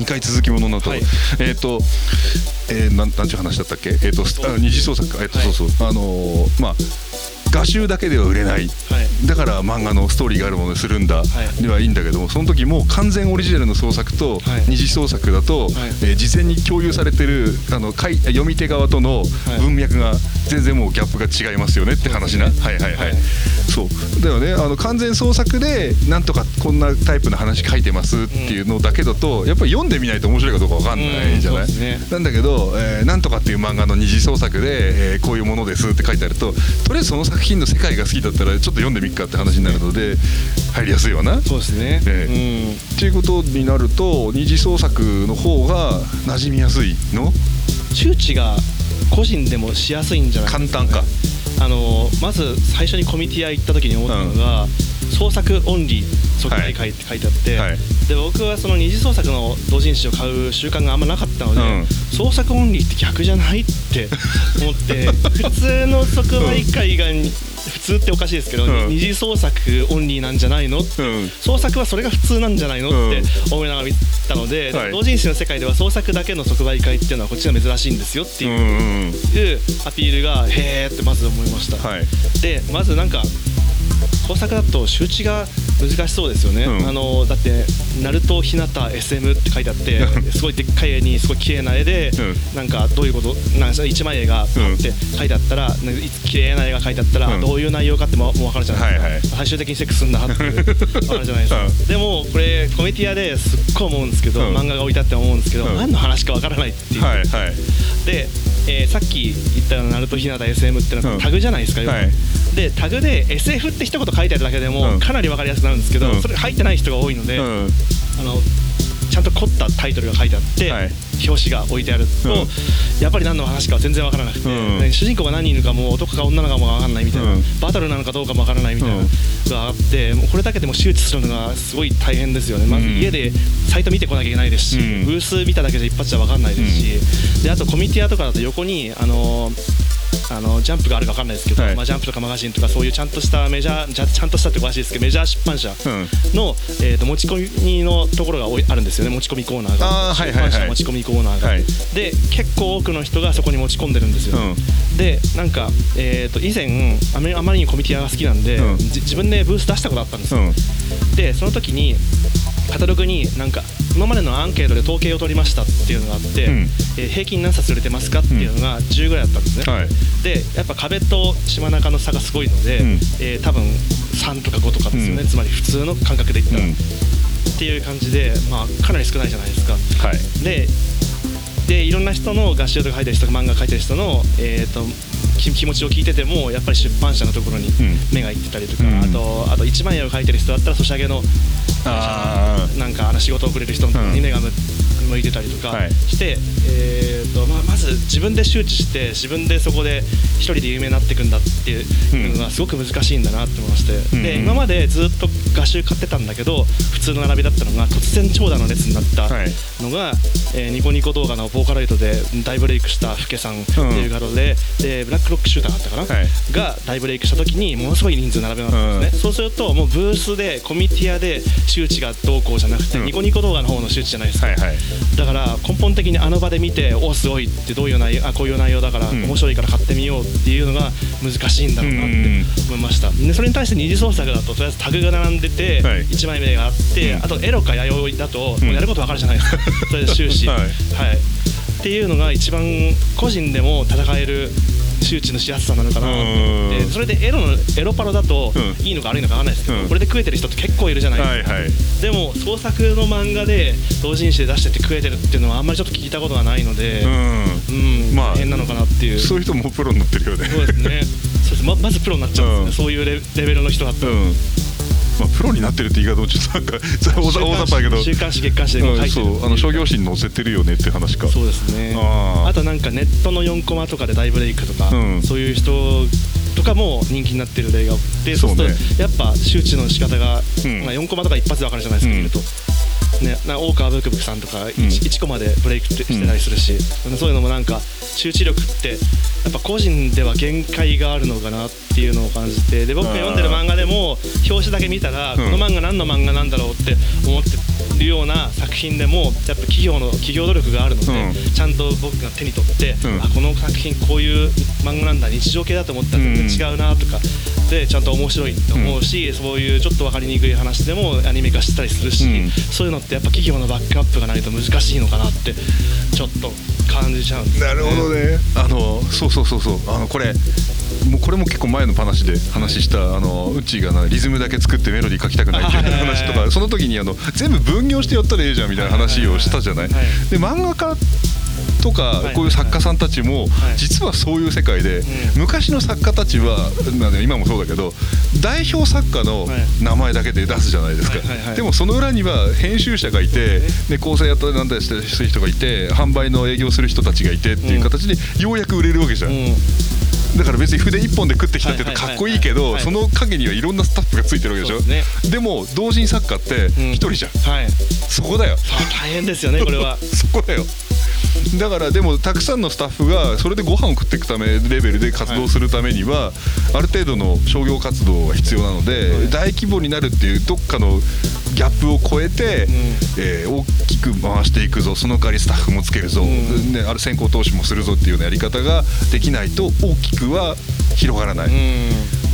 2回続きものになった、はい。えっ、と、えー、なんなんちゅう話だったっけ？えっ、とあ二次創作か。えっ、と、はい。そうそう。あのーまあ画集だけでは売れない、はい。だから漫画のストーリーがあるものにするんだ、い。ではいいんだけどもその時もう完全オリジナルの創作とはい。二次創作だと、えー事前に共有されてるあの書い読み手側とのはい。文脈が全然もうギャップが違いますよねって話な、はいはいはい、はいそう。だよね。あの完全創作でなんとかこんなタイプの話書いてますっていうのだけだとやっぱり読んでみないと面白いかどうかわかんないじゃない、うんね。なんだけど、えーなんとかっていう漫画の二次創作で、えーこういうものですって書いてあるととりあえずその作品の世界が好きだったらちょっと読んでみっかって話になるので入りやすいわな。そうですね、えっていうことになると二次創作の方が馴染みやすいの？うん、周知が個人でもしやすいんじゃない簡単かあのまず最初にコミティア行った時に思ったのが、創作オンリー即売会って書いてあって、はい。で僕はその二次創作の同人誌を買う習慣があんまなかったので、うん。創作オンリーって逆じゃないって思って普通の即売会が普通っておかしいですけど、うん。二次創作オンリーなんじゃないの、うん。創作はそれが普通なんじゃないの？って思いながら見たので、はい。同人誌の世界では創作だけの即売会っていうのはこっちが珍しいんですよっていう,、うんうんアピールがへーってまず思いました、はい。でまずなんか創作だと周知が難しそうですよね、うん。あのだって「ナルトひなた SM」って書いてあってすごいでっかい絵にすごい綺麗な絵で、うなんかどういうことなんか一枚絵がパッて書いてあったら、なんか綺麗な絵が書いてあったら、うん。どういう内容かってももう分かるじゃないですか、はいはい。最終的にセックスすんだって分 かるじゃないですか、うん。でもこれコメディアですっごい思うんですけど、うん。漫画が置いてあって思うんですけど、うん。何の話か分からないっていう、はいはいで、えーさっき言ったような「ナルトひなた SM」ってのはうん。タグじゃないですか、要は。はい。でタグで SF って一言書いてあるだけでも、うん。かなり分かりやすくなるんですけど、うん。それ入ってない人が多いので、うん。あのちゃんと凝ったタイトルが書いてあって、はい。表紙が置いてあると、うん。やっぱり何の話かは全然分からなくて、うん。ね主人公が何人いるかも男か女なのかも分からないみたいな、うん。バトルなのかどうかも分からないみたいなうんのがあってもうこれだけでも周知するのがすごい大変ですよね、まずうん。家でサイト見てこなきゃいけないですし、うん。ブース見ただけじゃ一発じゃ分かんないですし、であとコミティアとかだと横にあのあのジャンプがあるか分かんないですけど、はい。まあ、ジャンプとかマガジンとかそういうちゃんとしたメジャーちゃんとしたっておかしいですけどメジャー出版社うん。の、えー、と持ち込みのところがあるんですよね持ち込みコーナーが。出版社持ち込みコーナーが、はい。で結構多くの人がそこに持ち込んでるんですよ、うん。でなんか、えー、と以前あまりにコミティアが好きなんで、うん。じ自分でブース出したことあったんですよ、うん。でその時にカタログになんか今までのアンケートで統計を取りましたっていうのがあって、うん。えー平均何冊売れてますかっていうのが10ぐらいだったんですね、はい。でやっぱ壁と島中の差がすごいので、うん。えー多分3とか5とかですよね、うん。つまり普通の感覚で言ったら、うん。っていう感じで、まあ、かなり少ないじゃないですか。はい。ででいろんな人の合集とか書いてる人とか漫画書いてる人の、えー、とき気持ちを聞いててもやっぱり出版社のところにん。目がいってたりとか、うん。あとあと一万円を書いてる人だったらソシャゲのあなんかあの仕事をくれる人に目が向向いてたりとかはい。して、えーとまあ、まず自分で周知して自分でそこで一人で有名になっていくんだっていうのがすごく難しいんだなって思いまして、うん。で今までずっと画集買ってたんだけど普通の並びだったのが突然長蛇の列になったはい。のが、えーニコニコ動画のボーカロイドで大ブレイクしたフケさんっていう方で,、でブラックロックシューターだったかな、はい。が大ブレイクした時にものすごい人数並べますね、そうするともうブースでコミティアで周知がどうこうじゃなくて、うん。ニコニコ動画の方の周知じゃないですか、はいはいだから根本的にあの場で見ておすごいってどういう内容あこういう内容だからん。面白いから買ってみようっていうのが難しいんだろうなってうん思いました。でそれに対して二次創作だととりあえずタグが並んでてはい。1枚目があって、うん。あとエロか弥生だともん。うやることわかるじゃないですか、それで終始。はい。はい、っていうのが一番個人でも戦える周知のしやすさなのかなって。うん。それでエロのエロパロだとうん。いいのか悪いのかわかんないですけど、うん。これで食えてる人って結構いるじゃないですか、はいはい。でも創作の漫画で同人誌で出してて食えてるっていうのはあんまりちょっと聞いたことがないので、うん。まあ大変なのかなっていう。うんそういう人もプロになってるよね。そうですね。そうです。ままずプロになっちゃうんですね、うん。そういうレレベルの人だったら、うんまあプロになってるって言い方もちょっとなんか 大ざ大雑把だけど。週刊誌月刊誌でも書いてる、う。んあの商業誌に載せてるよねって話か。そうですね。あとなんかネットの4コマとかで大ブレイクとか、うん。そういう人とかも人気になってる例が多くてそううするとやっぱ周知の仕方が、うん。まあ、4コマとか一発で分かるじゃないですか、うん。見ると。ね、な大川ブクブクさんとか 1,、ん。一コマでブレイクしてたりするし、そういうのもなんか周知力ってやっぱ個人では限界があるのかなっていうのを感じてで僕が読んでる漫画でも表紙だけ見たら、うん。この漫画何の漫画なんだろうって思ってるような作品でもやっぱ企業の企業努力があるので、うん。ちゃんと僕が手に取って、うん。あこの作品こういう漫画なんだ日常系だと思ったら全然違うなとか、でちゃんと面白いと思うし、そういうちょっと分かりにくい話でもアニメ化したりするし、うん。そういうのってやっぱ企業のバックアップがないと難しいのかなってちょっと感じちゃうんですよなるほどね。あのそうそうそうそう。あのこれもうこれも結構前の話で話した、あのうちがなリズムだけ作ってメロディー書きたくないっていう話とかその時にあの全部分業してやったらいいじゃんみたいな話をしたじゃない。はい。はい。はい。で漫画家とかはい。こういう作家さんたちもはい。実はそういう世界でうん。昔の作家たちは今もそうだけど代表作家のはい。名前だけで出すじゃないですか。でもその裏には編集者がいてで構成やったりなんだりしてる人がいて販売の営業する人たちがいてっていう形でようやく売れるわけじゃん。うん。だから別に筆一本で食ってきたって言うとかっこいいけどはい。その陰にはいろんなスタッフがついてるわけでしょ。ですでも同人作家って一人じゃん。はい。そこだよ。大変ですよねこれは。そこだよだからでもたくさんのスタッフがそれでご飯を食っていくためレベルで活動するためには、ある程度の商業活動が必要なので、はい。大規模になるっていうどっかのギャップを超えて、ん。えー大きく回していくぞその代わりスタッフもつけるぞ、ある先行投資もするぞっていうようなやり方ができないと大きくは広がらない。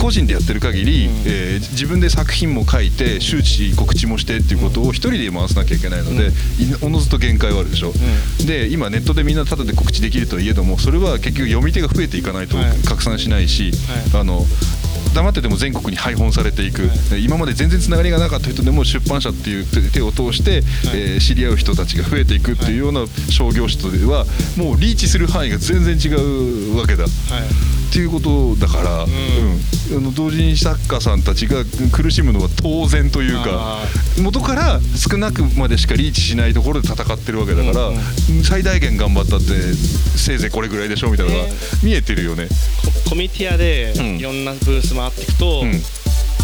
うん個人でやってる限り、うん。えー自分で作品も書いて周知告知もしてっていうことを一人で回さなきゃいけないので、いおのずと限界はあるでしょ、で今ネットでみんなタダで告知できるといえどもそれは結局読み手が増えていかないとはい。拡散しないし、はあの黙ってても全国に配本されていく、は今まで全然つながりがなかった人でも出版社っていう手手を通して、えー知り合う人たちが増えていくっていうような商業種とではもうリーチする範囲が全然違うわけだ。はい。っていうことだから、の同人作家さんたちが苦しむのは当然というかあ元から少なくまでしかリーチしないところで戦ってるわけだから、うん最大限頑張ったってせいぜいこれぐらいでしょみたいなのがね見えてるよね。ココミティアでうん。いろんなブース回っていくと、うん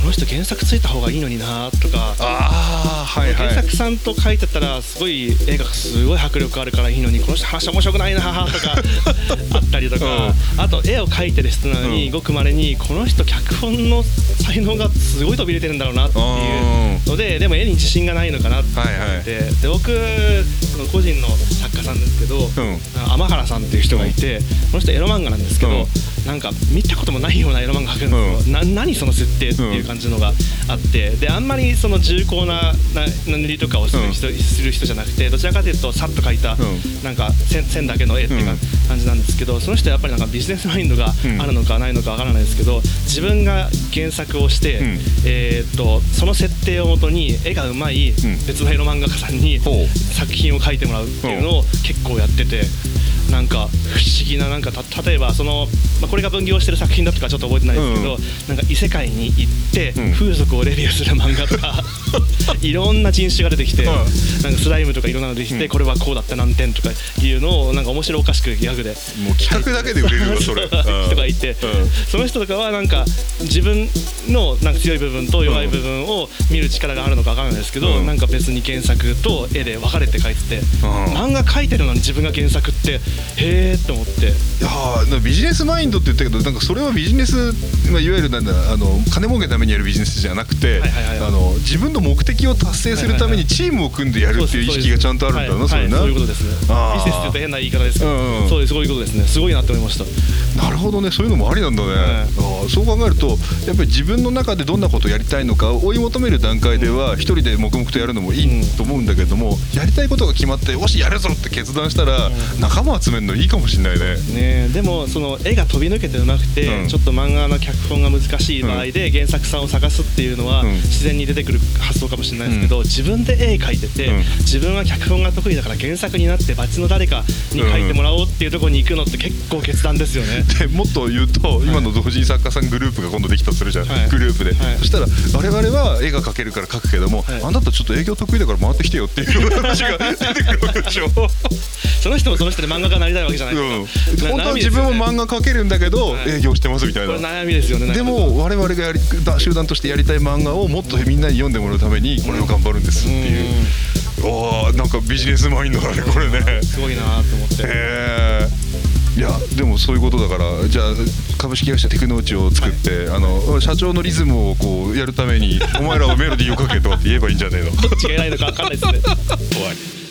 この人原作ついた方がいいのになとか。ああはいはい。原作さんと書いてたらすごい映画がすごい迫力あるからいいのにこの人話面白くないなとか あったりとか、あと絵を描いてる人なのに、うん。ごくまれにこの人脚本の才能がすごい飛び出てるんだろうなっていうのででも絵に自信がないのかなって思って、はいはい。で僕個人の作家さんですけど、うん。天原さんっていう人がいて、この人エロ漫画なんですけど、うんなんか見たこともないようなエロ漫画描くんですよ、な何その設定っていう感じのがあって。であんまりその重厚なな塗りとかをする人,、する人じゃなくてどちらかというとさっと描いた、ん。なんか線線だけの絵っていう感じなんですけどその人はやっぱりなんかビジネスマインドがうん。あるのかないのかわからないですけど自分が原作をして、うん。えーっとその設定をもとに絵がうまいん。別のエロ漫画家さんに作品を描いてもらうっていうのを結構やってて。なんか不思議ななんかた例えばその、まあ、これが分業してる作品だとかちょっと覚えてないですけど、うん。なんか異世界に行ってうん。風俗をレビューする漫画とか、いろんな人種が出てきて、うん。なんかスライムとかいろんなの出てきて、うん。これはこうだった何点とかいうのをなんか面白おかしくギャグで。もう企画だけで売れるわそれ。うん人がいて、うん。その人とかはなんか自分のなんか強い部分と弱い部分を見る力があるのか分からないですけど、うん。なんか別に原作と絵で分かれて描いてて、ん。漫画描いてるのに自分が原作ってへえって思って。いやビジネスマインドって言ったけどなんかそれはビジネス、まあ、いわゆるなんだあの金儲けのためにやるビジネスじゃなくて、自分の目的を達成するためにチームを組んでやるっていう意識がちゃんとあるんだな、はいそれな、はいそういうことです。ねビジネスって変な言い方ですけど、うんうん。そうですそういうことですね。すごいなって思いました。なるほどね。そういうのもありなんだね、い。あーそう考えるとやっぱり自分の中でどんなことをやりたいのかを追い求める段階では一人で黙々とやるのもいいと思うんだけども、やりたいことが決まってよしやるぞって決断したら、仲間集めるのいいかもしれないね。ね、でもその絵が飛び抜けてうまくて、うん。ちょっと漫画の脚本が難しい場合で原作さんを探すっていうのはうん。自然に出てくる発想かもしれないですけど、自分で絵描いてて、うん。自分は脚本が得意だから原作になって別の誰かに描いてもらおうっていうところに行くのって結構決断ですよね。でもっと言うと今の同人作家さんグループが今度できたとするじゃん、はい。グループで、はいそしたら我々は絵が描けるから描くけども、はい。あなたちょっと営業得意だから回ってきてよっていう話が出てくるわけでしょ。その人もその人で漫画家になりたいわけじゃない。うん。本当は自分も漫画描けるんだけど、はい。営業してますみたいな。悩みですよね。でも我々がやりだ集団としてやりたい漫画をもっとみんなに読んでもらうためにこれを頑張るんですっていう、おーなんかビジネスマインドだねこれね。すごいなと思って。へえいやでもそういうことだからじゃあ株式会社テクノーチを作って、あの社長のリズムをこうやるためにお前らはメロディーをかけとかって言えばいいんじゃねえの。どっちが偉いのか分かんないですね。終わり